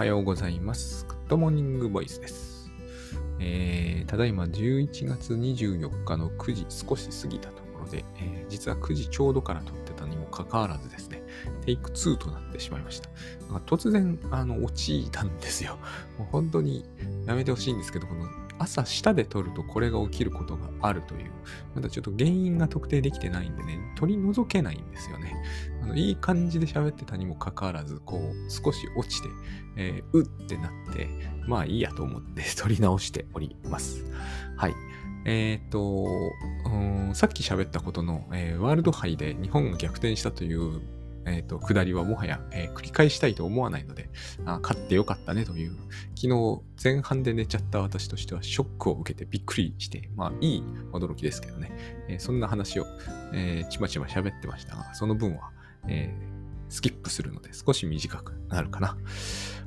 はようございます。グッドモーニングボイスです。えー、ただいま11月24日の9時少し過ぎたところで、えー実は9時ちょうどから撮ってたにもかかわらずですね、テイク2となってしまいました。突然、あの、落ちたんですよ。もう本当にやめてほしいんですけど、この朝下で撮るとこれが起きることがあるという、まだちょっと原因が特定できてないんでね、取り除けないんですよね。あのいい感じで喋ってたにもかかわらず、こう、少し落ちて、えーうってなって、まあいいやと思って取り直しております。はい。えっ、と、うんさっき喋ったことの、えーワールド杯で日本が逆転したという、えっ、と、下りはもはや、えー繰り返したいと思わないので、あ勝ってよかったねという、昨日前半で寝ちゃった私としてはショックを受けてびっくりして、まあいい驚きですけどね、えーそんな話を、えーちまちま喋ってましたが、その分は、えースキップするので少し短くなるかな。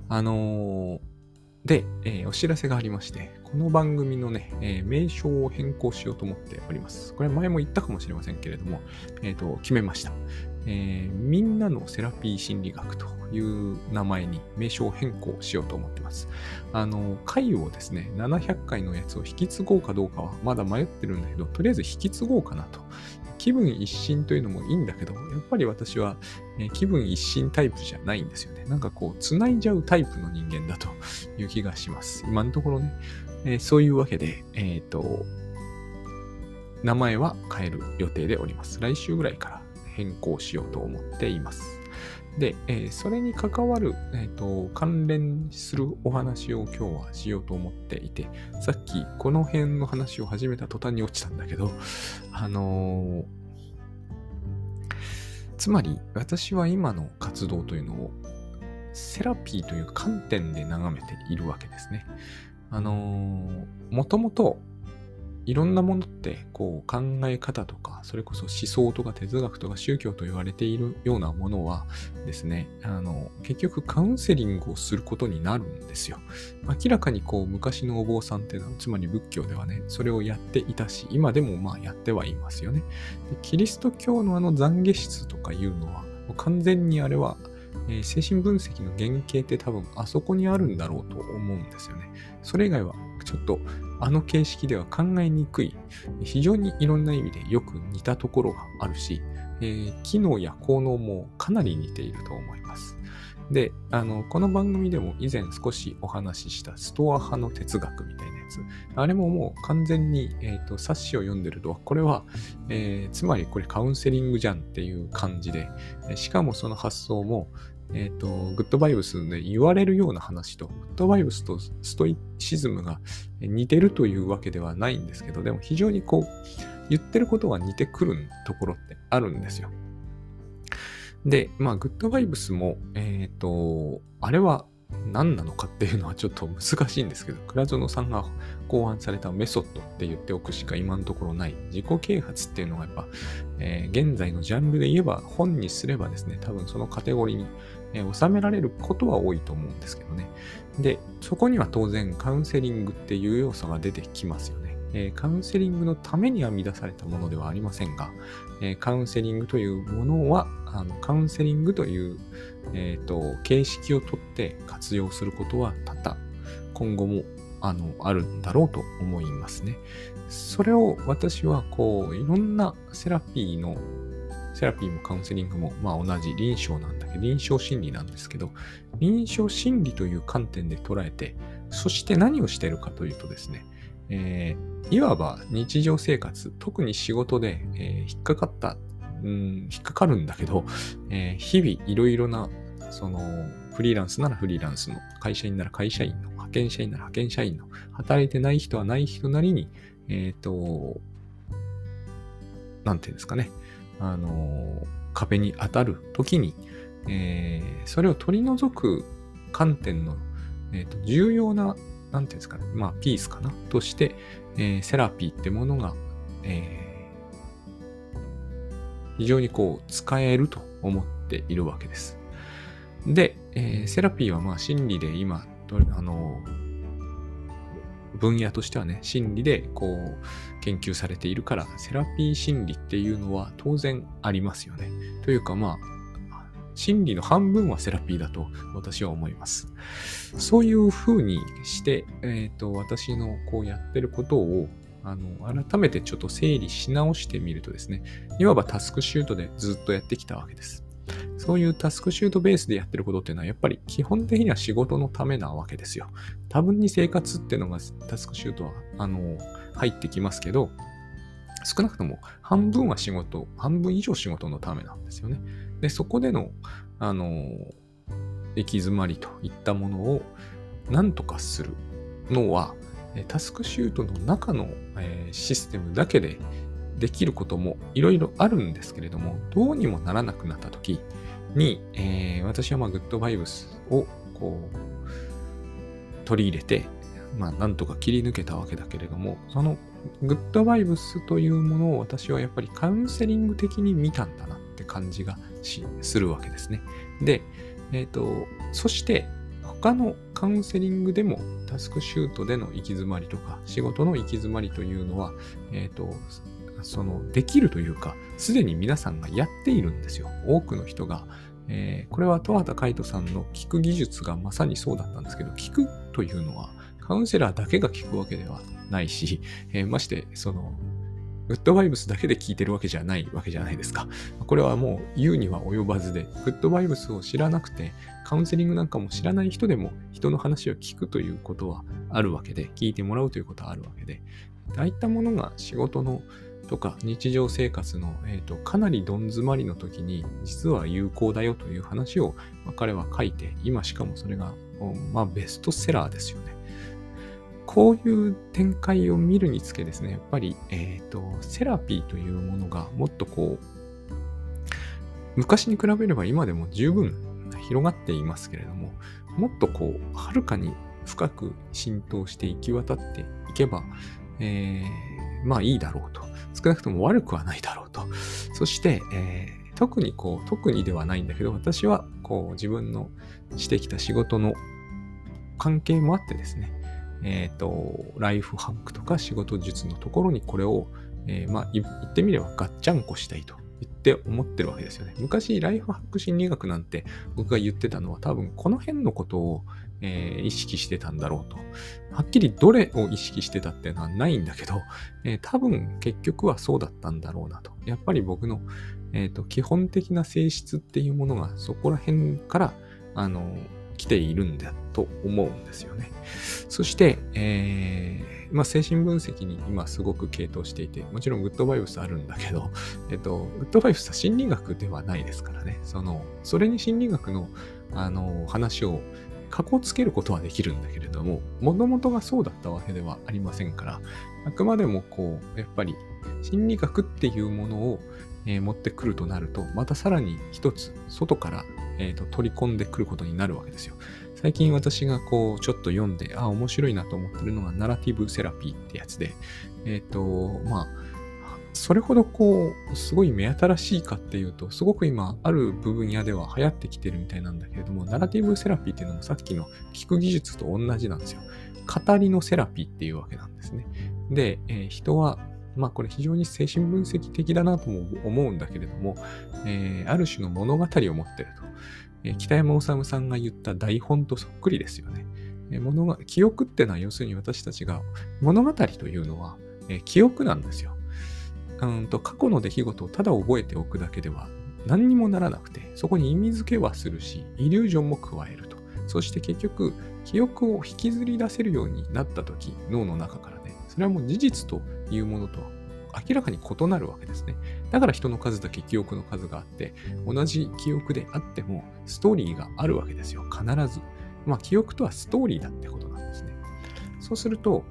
あので、えーお知らせがありまして、この番組のね、えー名称を変更しようと思っております。これ前も言ったかもしれませんけれども、えっ、と、決めました。えーみんなのセラピー心理学という名前に名称変更しようと思ってます。あの、回をですね、700回のやつを引き継ごうかどうかはまだ迷ってるんだけど、とりあえず引き継ごうかなと。気分一新というのもいいんだけど、やっぱり私は、えー気分一新タイプじゃないんですよね。なんかこう、繋いじゃうタイプの人間だという気がします。今のところね。えーそういうわけで、えっ、と、名前は変える予定でおります。来週ぐらいから変更しようと思っています。で、えーそれに関わる、えーと、関連するお話を今日はしようと思っていて、さっきこの辺の話を始めた途端に落ちたんだけど、あのーつまり私は今の活動というのをセラピーという観点で眺めているわけですね。あのーもともといろんなものってこう考え方とか、それこそ思想とか哲学とか宗教と言われているようなものはですね、あの、結局カウンセリングをすることになるんですよ。明らかにこう昔のお坊さんっていうのは、つまり仏教ではね、それをやっていたし、今でもまあやってはいますよね。でキリスト教のあの懺悔室とかいうのは、もう完全にあれは、えー精神分析の原型って多分あそこにあるんだろうと思うんですよね。それ以外はちょっとあの形式では考えにくい、非常にいろんな意味でよく似たところがあるし、えー機能や効能もかなり似ていると思います。で、あの、この番組でも以前少しお話ししたストア派の哲学みたいなやつ。あれももう完全に、えーと冊子を読んでると、これは、えーつまりこれカウンセリングじゃんっていう感じで、しかもその発想も、えっ、と、グッドバイブスで言われるような話と、グッドバイブスとストイシズムが似てるというわけではないんですけど、でも非常にこう、言ってることは似てくるところってあるんですよ。で、まあ、グッドバイブスも、えっ、と、あれは何なのかっていうのはちょっと難しいんですけど、倉園さんが考案されたメソッドって言っておくしか今のところない。自己啓発っていうのがやっぱ、えー現在のジャンルで言えば本にすればですね、多分そのカテゴリーに、えー収められることは多いと思うんですけどね。で、そこには当然カウンセリングっていう要素が出てきますよね。えーカウンセリングのために編み出されたものではありませんが、えーカウンセリングというものは、あのカウンセリングという、えーと形式をとって活用することは多々今後もあのあるんだろうと思いますね。それを私はこういろんなセラピーのセラピーもカウンセリングもまあ同じ臨床なんだけど臨床心理なんですけど臨床心理という観点で捉えてそして何をしているかというとですね、えーいわば日常生活特に仕事で、えー引っかかったうん引っかかるんだけど、えー日々いろいろなそのフリーランスならフリーランスの会社員なら会社員の派遣社員なら派遣社員の働いてない人はない人なりにえっ、と、なんていうんですかね、あの、壁に当たるときに、えーそれを取り除く観点の、えーと重要な、なんていうんですかね、まあ、ピースかな、として、えーセラピーってものが、えー非常にこう、使えると思っているわけです。で、えーセラピーはまあ、心理で今、あの、分野としてはね、心理でこう研究されているから、セラピー心理っていうのは当然ありますよね。というかまあ、心理の半分はセラピーだと私は思います。そういう風にして、えっ、ー、と、私のこうやってることをあの、改めてちょっと整理し直してみるとですね、いわばタスクシュートでずっとやってきたわけです。そういうタスクシュートベースでやってることっていうのは、やっぱり基本的には仕事のためなわけですよ。多分に生活っていうのがタスクシュートは、あの、入ってきますけど、少なくとも半分は仕事、半分以上仕事のためなんですよね。で、そこでの、あの、行き詰まりといったものを何とかするのは、タスクシュートの中のシステムだけでできることもいろいろあるんですけれども、どうにもならなくなった時に、えー、私はまあグッドバイブスをこう取り入れて、まあなんとか切り抜けたわけだけれども、そのグッドバイブスというものを私はやっぱりカウンセリング的に見たんだなって感じがするわけですね。で、えっ、ー、と、そして他のカウンセリングでもタスクシュートでの行き詰まりとか仕事の行き詰まりというのは、えっ、ー、と、その、できるというか、すでに皆さんがやっているんですよ。多くの人が。えー、これは戸畑海人さんの聞く技術がまさにそうだったんですけど、聞くというのはカウンセラーだけが聞くわけではないし、えー、まして、その、グッドバイブスだけで聞いてるわけじゃないわけじゃないですか。これはもう言うには及ばずで、グッドバイブスを知らなくて、カウンセリングなんかも知らない人でも人の話を聞くということはあるわけで、聞いてもらうということはあるわけで、ああいったものが仕事のとか日常生活の、えーと、かなりどん詰まりの時に実は有効だよという話を、まあ、彼は書いて、今しかもそれが、まあ、ベストセラーですよね。こういう展開を見るにつけですね、やっぱり、えっ、ー、と、セラピーというものがもっとこう、昔に比べれば今でも十分広がっていますけれども、もっとこう、はるかに深く浸透して行き渡っていけば、えー、まあいいだろうと。少なくとも悪くはないだろうと。そして、えー、特にこう、特にではないんだけど、私はこう、自分のしてきた仕事の関係もあってですね、えっ、ー、と、ライフハックとか仕事術のところにこれを、えー、まあ、言ってみればガッチャンコしたいと言って思ってるわけですよね。昔、ライフハック心理学なんて僕が言ってたのは多分この辺のことを、えー、意識してたんだろうと。はっきりどれを意識してたっていうのはないんだけど、えー、多分結局はそうだったんだろうなと。やっぱり僕の、えーと、基本的な性質っていうものがそこら辺から、あの、来ているんだと思うんですよね。そして、えー、まあ、精神分析に今すごく傾倒していて、もちろんグッドバイブスあるんだけど、えっと、グッドバイブスは心理学ではないですからね。その、それに心理学の、あの、話をかこつけることはできるんだけれども、もともとがそうだったわけではありませんから、あくまでもこう、やっぱり心理学っていうものを、えー、持ってくるとなると、またさらに一つ外から、えーと、取り込んでくることになるわけですよ。最近私がこう、ちょっと読んで、あ、面白いなと思ってるのが、ナラティブセラピーってやつで、えっ、ー、と、まあ、それほどこう、すごい目新しいかっていうと、すごく今、ある部分野では流行ってきてるみたいなんだけれども、ナラティブセラピーっていうのもさっきの聞く技術と同じなんですよ。語りのセラピーっていうわけなんですね。で、えー、人はまあこれ非常に精神分析的だなとも思うんだけれども、えー、ある種の物語を持ってると。北山治さんが言った台本とそっくりですよね。物が記憶ってのは要するに私たちが物語というのは、記憶なんですよ。うんと過去の出来事をただ覚えておくだけでは何にもならなくて、そこに意味付けはするし、イリュージョンも加えると。そして結局、記憶を引きずり出せるようになった時、脳の中からね、それはもう事実というものと明らかに異なるわけですね。だから人の数だけ記憶の数があって、同じ記憶であってもストーリーがあるわけですよ。必ず。まあ記憶とはストーリーだってことなんですね。そうすると、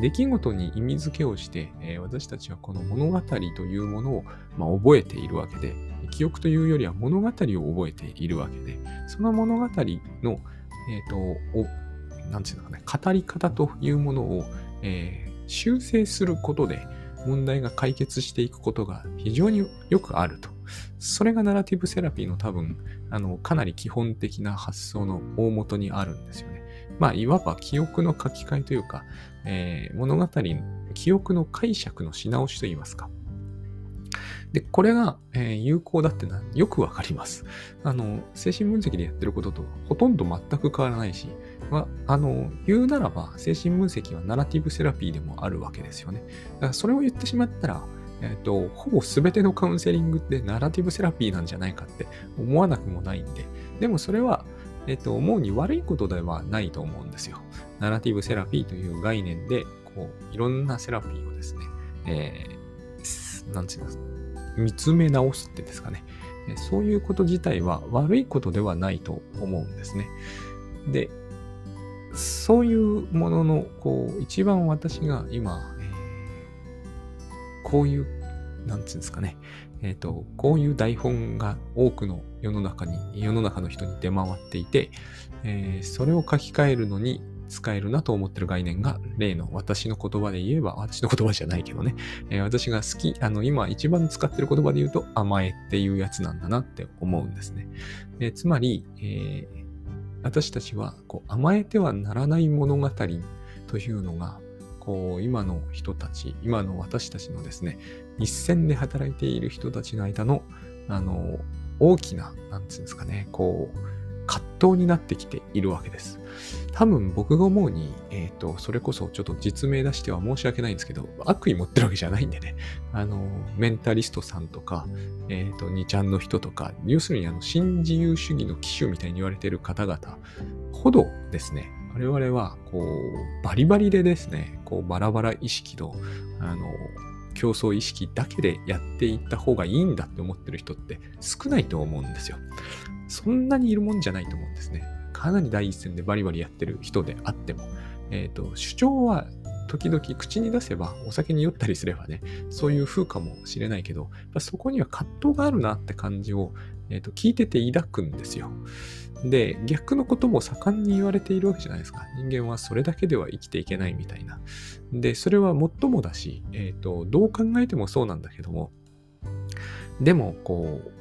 出来事に意味付けをして、私たちはこの物語というものを、ま、覚えているわけで、記憶というよりは物語を覚えているわけで、その物語の、えっ、ー、と、お、なんていうのかね、語り方というものを、えー、修正することで問題が解決していくことが非常によくあると。それがナラティブセラピーの多分、あの、かなり基本的な発想の大元にあるんですよね。まあ、いわば記憶の書き換えというか、えー、物語の記憶の解釈のし直しといいますか。で、これが、えー、有効だってのはよくわかります。あの、精神分析でやってることとほとんど全く変わらないし、まあの、言うならば、精神分析はナラティブセラピーでもあるわけですよね。だからそれを言ってしまったら、えっ、ー、と、ほぼ全てのカウンセリングってナラティブセラピーなんじゃないかって思わなくもないんで、でもそれは、えっ、ー、と、思うに悪いことではないと思うんですよ。ナラティブセラピーという概念で、こう、いろんなセラピーをですね、えー、なんていうんです、見つめ直すってですかね。そういうこと自体は悪いことではないと思うんですね。で、そういうものの、こう、一番私が今、え、こういう、なんつうんですかね、えっ、ー、と、こういう台本が多くの世の中に、世の中の人に出回っていて、えー、それを書き換えるのに使えるなと思ってる概念が、例の私の言葉で言えば、私の言葉じゃないけどね、えー、私が好き、あの、今一番使ってる言葉で言うと、甘えっていうやつなんだなって思うんですね。え、つまり、えー、私たちはこう甘えてはならない物語というのが、こう、今の人たち、今の私たちのですね、一線で働いている人たちの間の、あの、大きな、何て言うんですかね、こう、になってきているわけです。多分僕が思うに、えっ、ー、と、それこそちょっと実名出しては申し訳ないんですけど、悪意持ってるわけじゃないんでね、あの、メンタリストさんとか、えっ、ー、と、2ちゃんの人とか、要するにあの、新自由主義の機種みたいに言われてる方々ほどですね、我々は、こう、バリバリでですね、こう、バラバラ意識と、あの、競争意識だけでやっていった方がいいんだって思ってる人って少ないと思うんですよ。そんなにいるもんじゃないと思うんですね。かなり第一線でバリバリやってる人であっても。えっ、ー、と、主張は時々口に出せばお酒に酔ったりすればね、そういう風かもしれないけど、そこには葛藤があるなって感じを、えーと、聞いてて抱くんですよ。で、逆のことも盛んに言われているわけじゃないですか。人間はそれだけでは生きていけないみたいな。で、それはもっともだし、えっ、ー、と、どう考えてもそうなんだけども、でも、こう、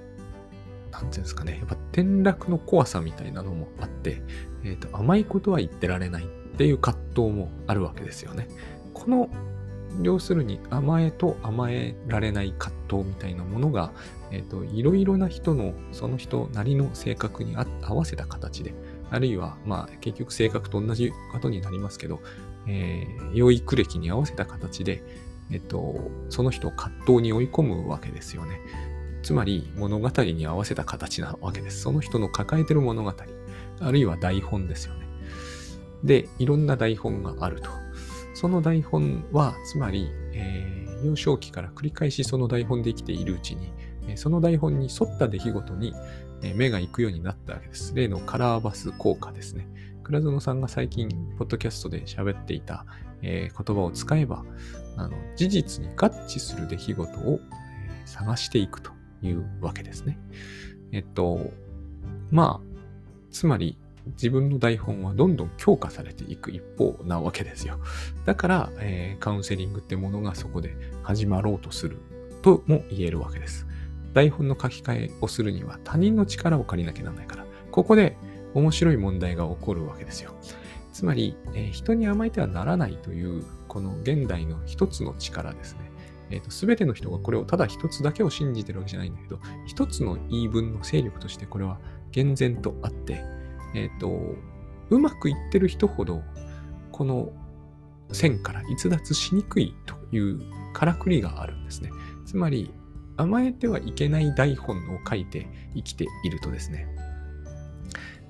なんていうんですかね、やっぱ転落の怖さみたいなのもあって、え、ー、と、甘いことは言ってられないっていう葛藤もあるわけですよね。この、要するに甘えと甘えられない葛藤みたいなものが、えっ、ー、と、いろいろな人の、その人なりの性格に合わせた形で、あるいは、まあ、結局性格と同じことになりますけど、えー、養育歴に合わせた形で、えっと、その人を葛藤に追い込むわけですよね。つまり物語に合わせた形なわけです。その人の抱えてる物語、あるいは台本ですよね。で、いろんな台本があると。その台本は、つまり、えー、幼少期から繰り返しその台本で生きているうちに、その台本に沿った出来事に、目が行くようになったわけです。例のカラーバス効果ですね。倉園さんが最近、ポッドキャストで喋っていた、えー、言葉を使えば、あの事実に合致する出来事を、えー、探していくと。いうわけですね。えっと、まあ、つまり自分の台本はどんどん強化されていく一方なわけですよ。だから、えー、カウンセリングってものがそこで始まろうとするとも言えるわけです。台本の書き換えをするには他人の力を借りなきゃならないから、ここで面白い問題が起こるわけですよ。つまり、えー、人に甘えてはならないという、この現代の一つの力ですね。えっ、ー、と、すべての人がこれをただ一つだけを信じてるわけじゃないんだけど、一つの言い分の勢力としてこれは厳然とあって、えっ、ー、と、うまくいってる人ほど、この線から逸脱しにくいというからくりがあるんですね。つまり、甘えてはいけない台本を書いて生きているとですね、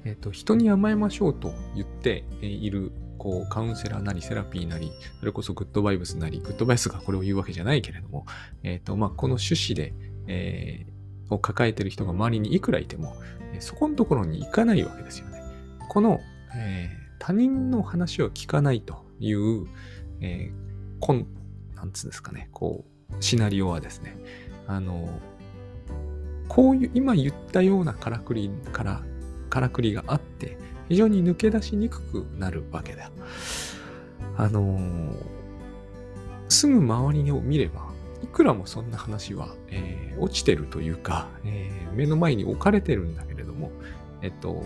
えっ、ー、と、人に甘えましょうと言っているこう、カウンセラーなり、セラピーなり、それこそグッドバイブスなり、グッドバイブスがこれを言うわけじゃないけれども、え、ー、と、まあ、この趣旨で、えー、を抱えてる人が周りにいくらいても、そこのところに行かないわけですよね。この、えー、他人の話を聞かないという、えー、こん、なんつうんですかね、こう、シナリオはですね、あの、こういう、今言ったようなからくりから、からくりがあって、非常に抜け出しにくくなるわけだ。あのー、すぐ周りを見れば、いくらもそんな話は、えー、落ちてるというか、えー、目の前に置かれてるんだけれども、えっと、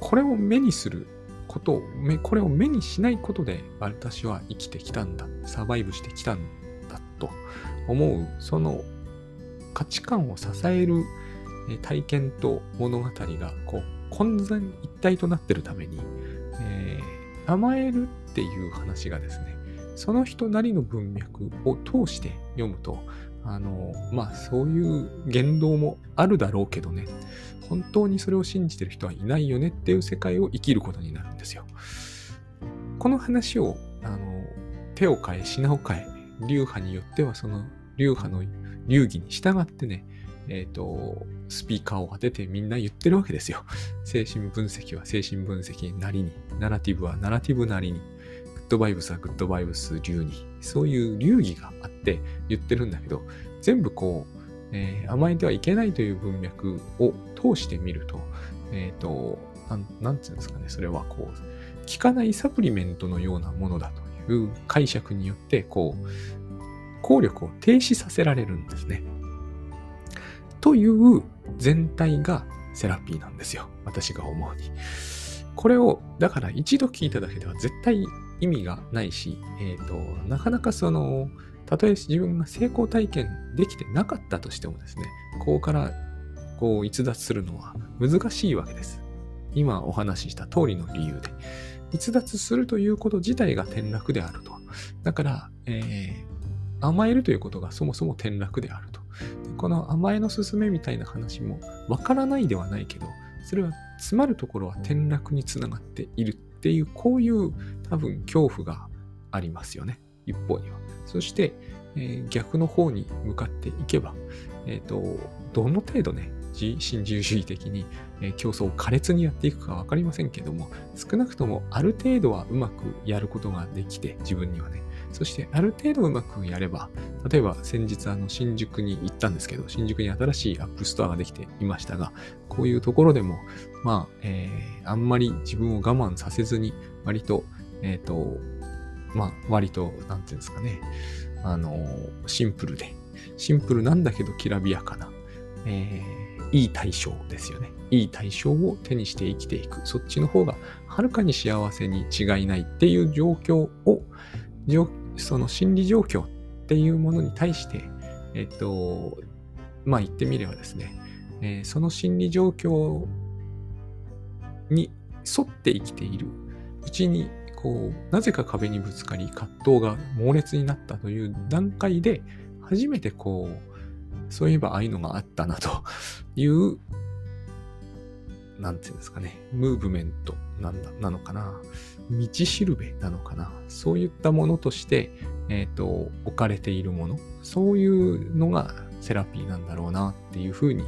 これを目にすることを、これを目にしないことで私は生きてきたんだ、サバイブしてきたんだと思う、その価値観を支える体験と物語がこう混然一体となってるために、えー、甘えるっていう話がですね、その人なりの文脈を通して読むと、あの、まあそういう言動もあるだろうけどね、本当にそれを信じてる人はいないよねっていう世界を生きることになるんですよ。この話を、あの、手を変え、品を変え、流派によってはその流派の流儀に従ってね、え、ー、と、スピーカーを当ててみんな言ってるわけですよ。精神分析は精神分析なりに、ナラティブはナラティブなりに、グッドバイブスはグッドバイブス流に、そういう流儀があって言ってるんだけど、全部こう、えー、甘えてはいけないという文脈を通してみると、えっ、ー、と、なん、ていうんですかね、それはこう、効かないサプリメントのようなものだという解釈によって、こう、効力を停止させられるんですね。という全体がセラピーなんですよ。私が思うに。これを、だから一度聞いただけでは絶対意味がないし、えっ、ー、と、なかなかその、たとえ自分が成功体験できてなかったとしてもですね、ここからこう逸脱するのは難しいわけです。今お話しした通りの理由で。逸脱するということ自体が転落であると。だから、えー、甘えるということがそもそも転落であると。この甘えの勧めみたいな話もわからないではないけど、それは詰まるところは転落につながっているっていう、こういう多分恐怖がありますよね。一方には。そして、えー、逆の方に向かっていけば、えっ、ー、と、どの程度ね、新自由主義的に、えー、競争を苛烈にやっていくかわかりませんけども、少なくともある程度はうまくやることができて、自分にはね、そしてある程度うまくやれば、例えば先日あの新宿に行ったんですけど、新宿に新しいアップルストアができていましたが、こういうところでも、まあ、えー、あんまり自分を我慢させずに、割と、えっ、ー、と、まあ、割と、なんていうんですかね、あのシンプルで、シンプルなんだけどきらびやかな、えー、いい対象ですよね。いい対象を手にして生きていく。そっちの方がはるかに幸せに違いないっていう状況を、その心理状況っていうものに対して、えっと、まあ言ってみればですね、えー、その心理状況に沿って生きている。うちに、こう、なぜか壁にぶつかり、葛藤が猛烈になったという段階で、初めてこう、そういえばああいうのがあったなというなんていうんですかね、ムーブメントなんだ、なのかな、道しるべなのかな、そういったものとして、えっ、ー、と、置かれているもの、そういうのがセラピーなんだろうなっていうふうに、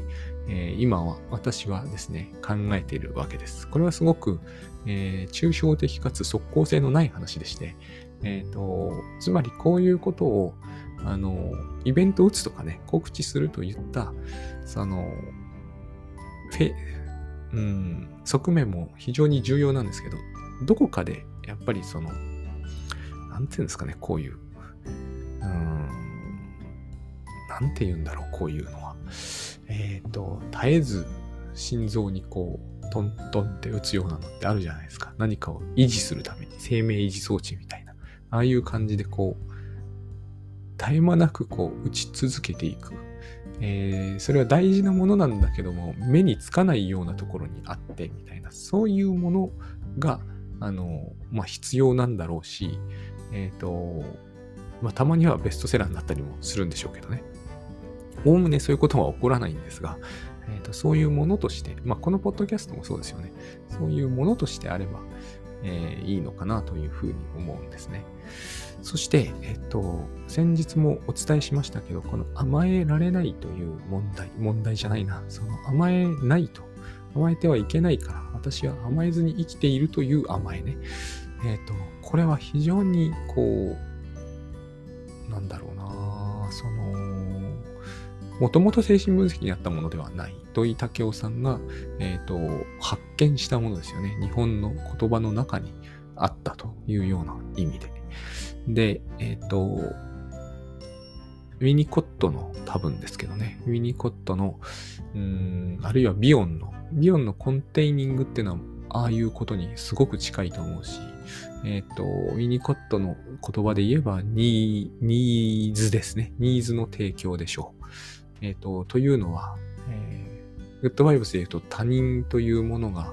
えー、今は私はですね、考えているわけです。これはすごく、えー、抽象的かつ即効性のない話でして、えっ、と、つまりこういうことを、あの、イベント打つとかね、告知するといった、その、フェ、うん、側面も非常に重要なんですけど、どこかでやっぱりその、なんていうんですかね、こういう、うん、なんて言うんだろう、こういうのは。えっ、ー、と、絶えず心臓にこう、トントンって打つようなのってあるじゃないですか。何かを維持するために、生命維持装置みたいな。ああいう感じでこう、絶え間なくこう打ち続けていくえー、それは大事なものなんだけども、目につかないようなところにあって、みたいな、そういうものが、あの、まあ、必要なんだろうし、えっ、ー、と、まあ、たまにはベストセラーになったりもするんでしょうけどね。おおむねそういうことは起こらないんですが、えーと、そういうものとして、まあ、このポッドキャストもそうですよね。そういうものとしてあれば、えー、いいのかなというふうに思うんですね。そして、えっと、先日もお伝えしましたけど、この甘えられないという問題、問題じゃないな、その甘えないと、甘えてはいけないから、私は甘えずに生きているという甘えね。えっと、これは非常に、こう、なんだろうな、その、もともと精神分析にあったものではない。土井武雄さんが、えっ、と、発見したものですよね。日本の言葉の中にあったというような意味で。で、えっ、ー、と、ウィニコットの多分ですけどね、ウィニコットの、うん、あるいはビヨンの、ビヨンのコンテイニングっていうのは、ああいうことにすごく近いと思うし、えっ、ー、と、ウィニコットの言葉で言えばニー、ニーズですね。ニーズの提供でしょう。えっ、と、というのは、えー、グッドバイブスで言うと他人というものが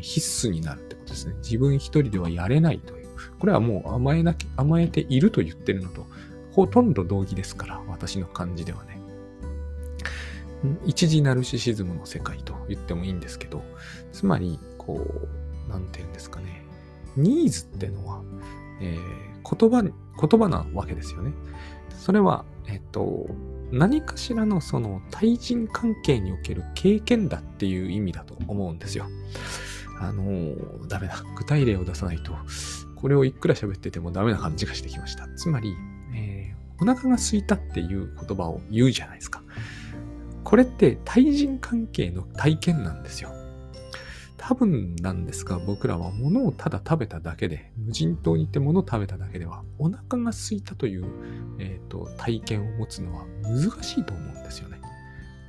必須になるってことですね。自分一人ではやれないという。これはもう甘えなき、甘えていると言ってるのと、ほとんど同義ですから、私の感じではね。一時ナルシシズムの世界と言ってもいいんですけど、つまり、こう、なんて言うんですかね。ニーズってのは、えー、言葉、言葉なわけですよね。それは、えっと、何かしらのその対人関係における経験だっていう意味だと思うんですよ。あのー、ダメだ。具体例を出さないと、これをいくら喋っててもダメな感じがしてきました。つまり、えー、お腹が空いたっていう言葉を言うじゃないですか。これって対人関係の体験なんですよ。多分なんですが、僕らは物をただ食べただけで、無人島に行って物を食べただけでは、お腹が空いたという、えーと、体験を持つのは難しいと思うんですよね。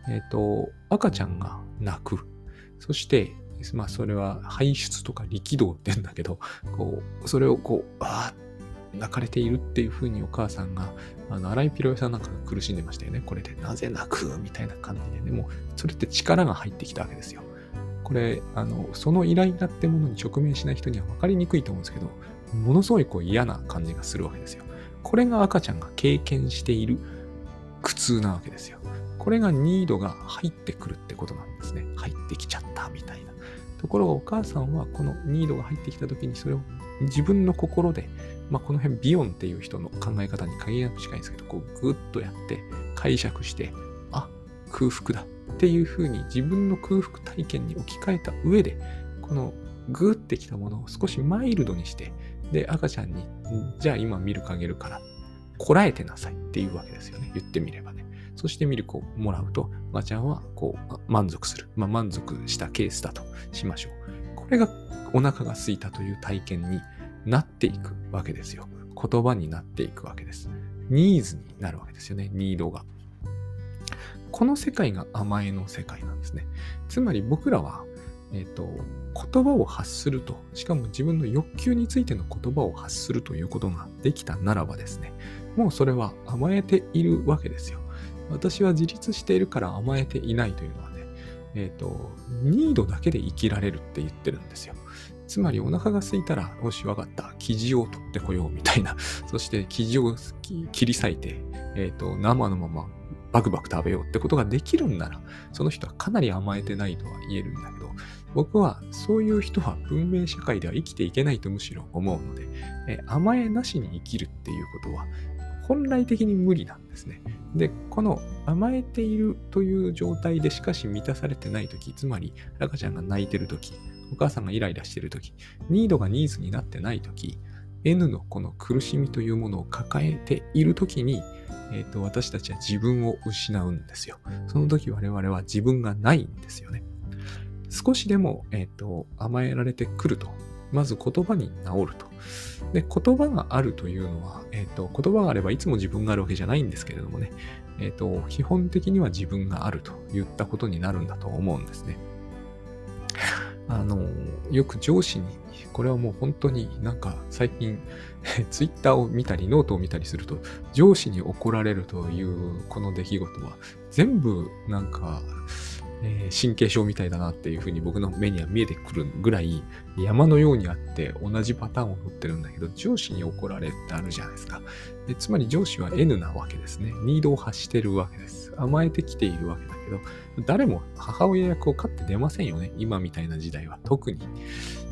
えっ、ー、と、赤ちゃんが泣く。そして、まあ、それは排出とか力道って言うんだけど、こう、それをこう、ああ、泣かれているっていうふうにお母さんが、あの、荒井ピロエさんなんかが苦しんでましたよね。これで、なぜ泣くみたいな感じでね、も、それって力が入ってきたわけですよ。これ、あの、そのイライラってものに直面しない人には分かりにくいと思うんですけど、ものすごいこう嫌な感じがするわけですよ。これが赤ちゃんが経験している苦痛なわけですよ。これがニードが入ってくるってことなんですね。入ってきちゃったみたいな。ところがお母さんはこのニードが入ってきた時にそれを自分の心で、まあ、この辺ビヨンっていう人の考え方に限りなく近いんですけど、こうグッとやって解釈して、あ、空腹だ。っていうふうに自分の空腹体験に置き換えた上で、このグーってきたものを少しマイルドにして、で、赤ちゃんに、じゃあ今ミルクあげるから、こらえてなさいっていうわけですよね。言ってみればね。そしてミルクをもらうと、赤ちゃんはこう満足する。まあ、満足したケースだとしましょう。これがお腹が空いたという体験になっていくわけですよ。言葉になっていくわけです。ニーズになるわけですよね。ニードが。この世界が甘えの世界なんですね。つまり僕らは、えっ、ー、と、言葉を発すると、しかも自分の欲求についての言葉を発するということができたならばですね、もうそれは甘えているわけですよ。私は自立しているから甘えていないというのはね、えっ、ー、と、ニードだけで生きられるって言ってるんですよ。つまりお腹が空いたら、よし、わかった。生地を取ってこようみたいな。そして生地を切り裂いて、えっ、ー、と、生のままバクバク食べようってことができるんなら、その人はかなり甘えてないとは言えるんだけど、僕はそういう人は文明社会では生きていけないとむしろ思うので、え甘えなしに生きるっていうことは、本来的に無理なんですね。で、この甘えているという状態でしかし満たされてないとき、つまり赤ちゃんが泣いてるとき、お母さんがイライラしてるとき、ニードがニーズになってないとき、N のこの苦しみというものを抱えているときに、えーと、私たちは自分を失うんですよ。その時我々は自分がないんですよね。少しでも、えーと、甘えられてくると、まず言葉に治ると。で、言葉があるというのは、えっ、ー、と、言葉があればいつも自分があるわけじゃないんですけれどもね、えっ、ー、と、基本的には自分があると言ったことになるんだと思うんですね。あの、よく上司に、これはもう本当になんか最近、ツイッターを見たりノートを見たりすると、上司に怒られるというこの出来事は、全部なんか、えー、神経症みたいだなっていうふうに僕の目には見えてくるぐらい山のようにあって同じパターンを取ってるんだけど上司に怒られるってあるじゃないですか。でつまり上司は N なわけですね。ニードを発してるわけです。甘えてきているわけだけど、誰も母親役を飼って出ませんよね。今みたいな時代は特に。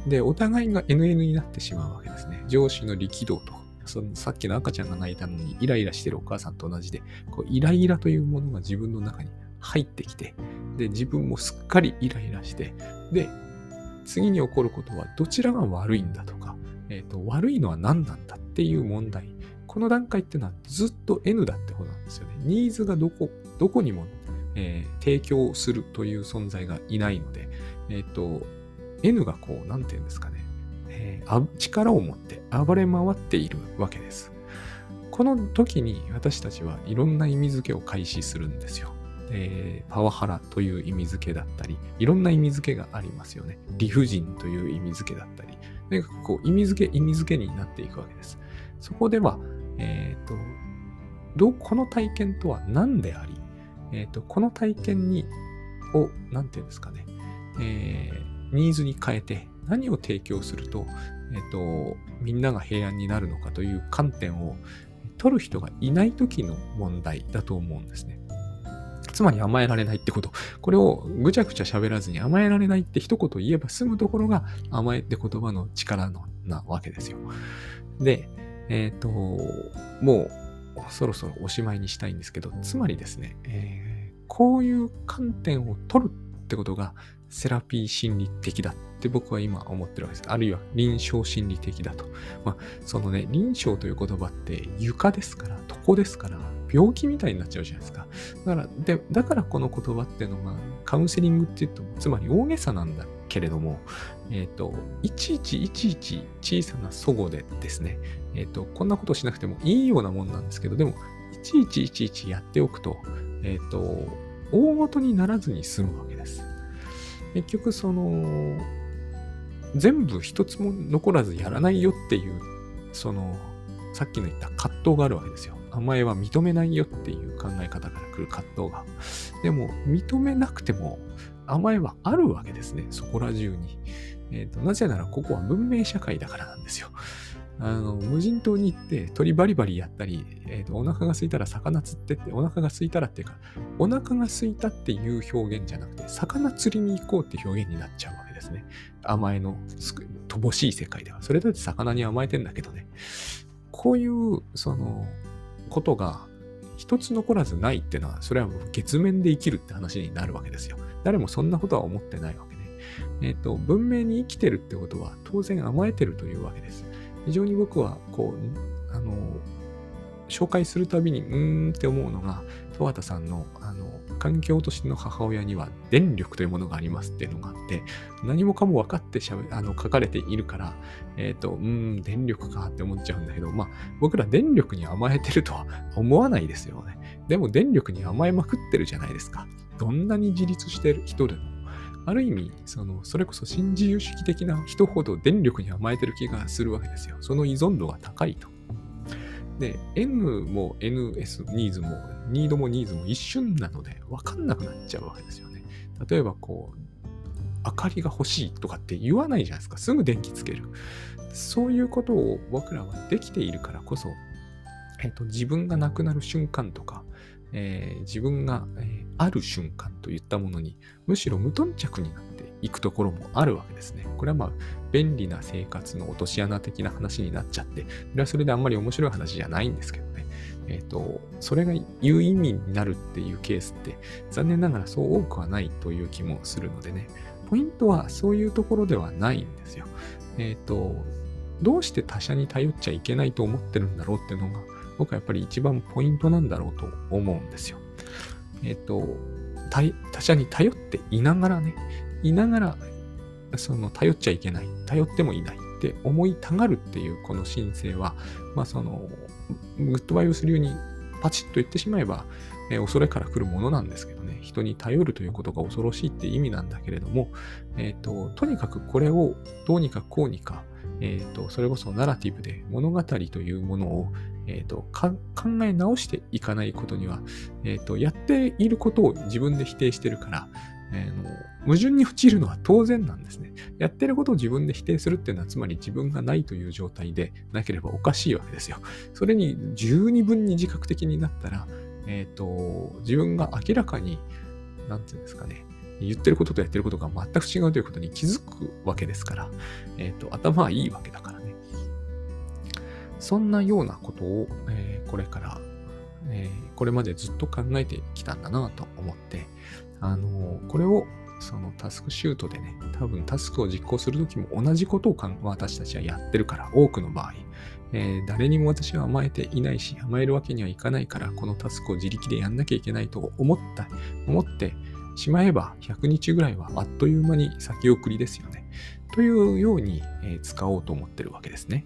で、お互いが NN になってしまうわけですね。上司の力道とそのさっきの赤ちゃんが泣いたのにイライラしてるお母さんと同じで、こうイライラというものが自分の中に入ってきて、で、自分もすっかりイライラして、で、次に起こることはどちらが悪いんだとか、えっ、ー、と、悪いのは何なんだっていう問題。この段階っていうのはずっと N だってことなんですよね。ニーズがどこ、どこにも、えー、提供するという存在がいないので、えっ、ー、と、N がこう、なんていうんですかね、えー、力を持って暴れ回っているわけです。この時に私たちはいろんな意味付けを開始するんですよ。えー、パワハラという意味付けだったり、いろんな意味付けがありますよね。理不尽という意味付けだったり、でこう意味付け、意味付けになっていくわけです。そこでは、え、ー、と、どこの体験とは何であり、えっ、と、この体験に、を、なんていうんですかね、えー、ニーズに変えて何を提供すると、えっ、と、みんなが平安になるのかという観点を取る人がいない時の問題だと思うんですね。つまり甘えられないってこと。これをぐちゃぐちゃ喋らずに甘えられないって一言言えば済むところが甘えって言葉の力のなわけですよ。で、えっ、ー、と、もうそろそろおしまいにしたいんですけど、つまりですね、えー、こういう観点を取るってことがセラピー心理的だって僕は今思ってるわけです。あるいは臨床心理的だと。まあ、そのね、臨床という言葉って床ですから、床ですから、病気みたいになっちゃうじゃないですか。だから、でだからこの言葉っていうのが、カウンセリングって言うと、つまり大げさなんだけれども、えっ、ー、と、いちいちいちいち小さな齟齬でですね、えっ、ー、と、こんなことしなくてもいいようなもんなんですけど、でも、いちいちいちいちやっておくと、えっ、ー、と、大ごとにならずに済むわけです。結局、その、全部一つも残らずやらないよっていう、その、さっきの言った葛藤があるわけですよ。甘えは認めないよっていう考え方から来る葛藤が。でも、認めなくても甘えはあるわけですね。そこら中に。えっ、ー、と、なぜならここは文明社会だからなんですよ。あの、無人島に行って鳥バリバリやったり、えっ、ー、と、お腹が空いたら魚釣ってって、お腹が空いたらっていうか、お腹が空いたっていう表現じゃなくて、魚釣りに行こうって表現になっちゃうわけですね。甘えの乏しい世界では。それだって魚に甘えてんだけどね。こういう、その、ことが一つ残らずないっていうのは、それはもう月面で生きるって話になるわけですよ。誰もそんなことは思ってないわけね。えっ、ー、と、文明に生きてるってことは当然甘えてるというわけです。非常に僕は、こう、あの、紹介するたびに、うーんって思うのが、十畑さんの、あの、環境都市の母親には電力というものがありますっていうのがあって、何もかも分かってしゃべあの書かれているから、えっ、ー、と、うーん、電力かって思っちゃうんだけど、まあ、僕ら電力に甘えてるとは思わないですよね。でも電力に甘えまくってるじゃないですか。どんなに自立してる人でも。ある意味、その、それこそ新自由主義的な人ほど電力に甘えてる気がするわけですよ。その依存度が高いと。で、N も NS、ニーズも、ニードもニーズも一瞬なので、わかんなくなっちゃうわけですよね。例えば、こう、明かりが欲しいとかって言わないじゃないですか。すぐ電気つける。そういうことを僕らはできているからこそ、えっと、自分が亡くなる瞬間とか、えー、自分が、えー、ある瞬間といったものに、むしろ無頓着になっていくところもあるわけですね。これはまあ、便利な生活の落とし穴的な話になっちゃって、それはそれであんまり面白い話じゃないんですけどね。えっ、ー、と、それが有意味になるっていうケースって、残念ながらそう多くはないという気もするのでね、ポイントはそういうところではないんですよ。えっ、と、どうして他者に頼っちゃいけないと思ってるんだろうっていうのが、僕はやっぱり一番ポイントなんだろうと思うんですよ。えっ、と、他者に頼っていながらね、いながら、その頼っちゃいけない、頼ってもいないって思いたがるっていうこの心性は、まあその、グッドバイをするようにパチッと言ってしまえば、えー、恐れから来るものなんですけどね、人に頼るということが恐ろしいって意味なんだけれども、えっ、ー、と、とにかくこれをどうにかこうにか、えっ、ー、と、それこそナラティブで物語というものを、えーと、考え直していかないことには、えーと、やっていることを自分で否定してるから、えー、の矛盾に陥るのは当然なんですね。やってることを自分で否定するっていうのは、つまり自分がないという状態でなければおかしいわけですよ。それに十二分に自覚的になったら、え、ー、と、自分が明らかに、なんていうんですかね、言ってることとやってることが全く違うということに気づくわけですから、え、ー、と、頭はいいわけだからね。そんなようなことを、えー、これから、え、これまでずっと考えてきたんだなと思って、あの、これをそのタスクシュートでね、多分タスクを実行するときも同じことを私たちはやってるから、多くの場合、えー、誰にも私は甘えていないし、甘えるわけにはいかないから、このタスクを自力でやんなきゃいけないと思った、思ってしまえば、100日ぐらいはあっという間に先送りですよね。というように、えー、使おうと思ってるわけですね。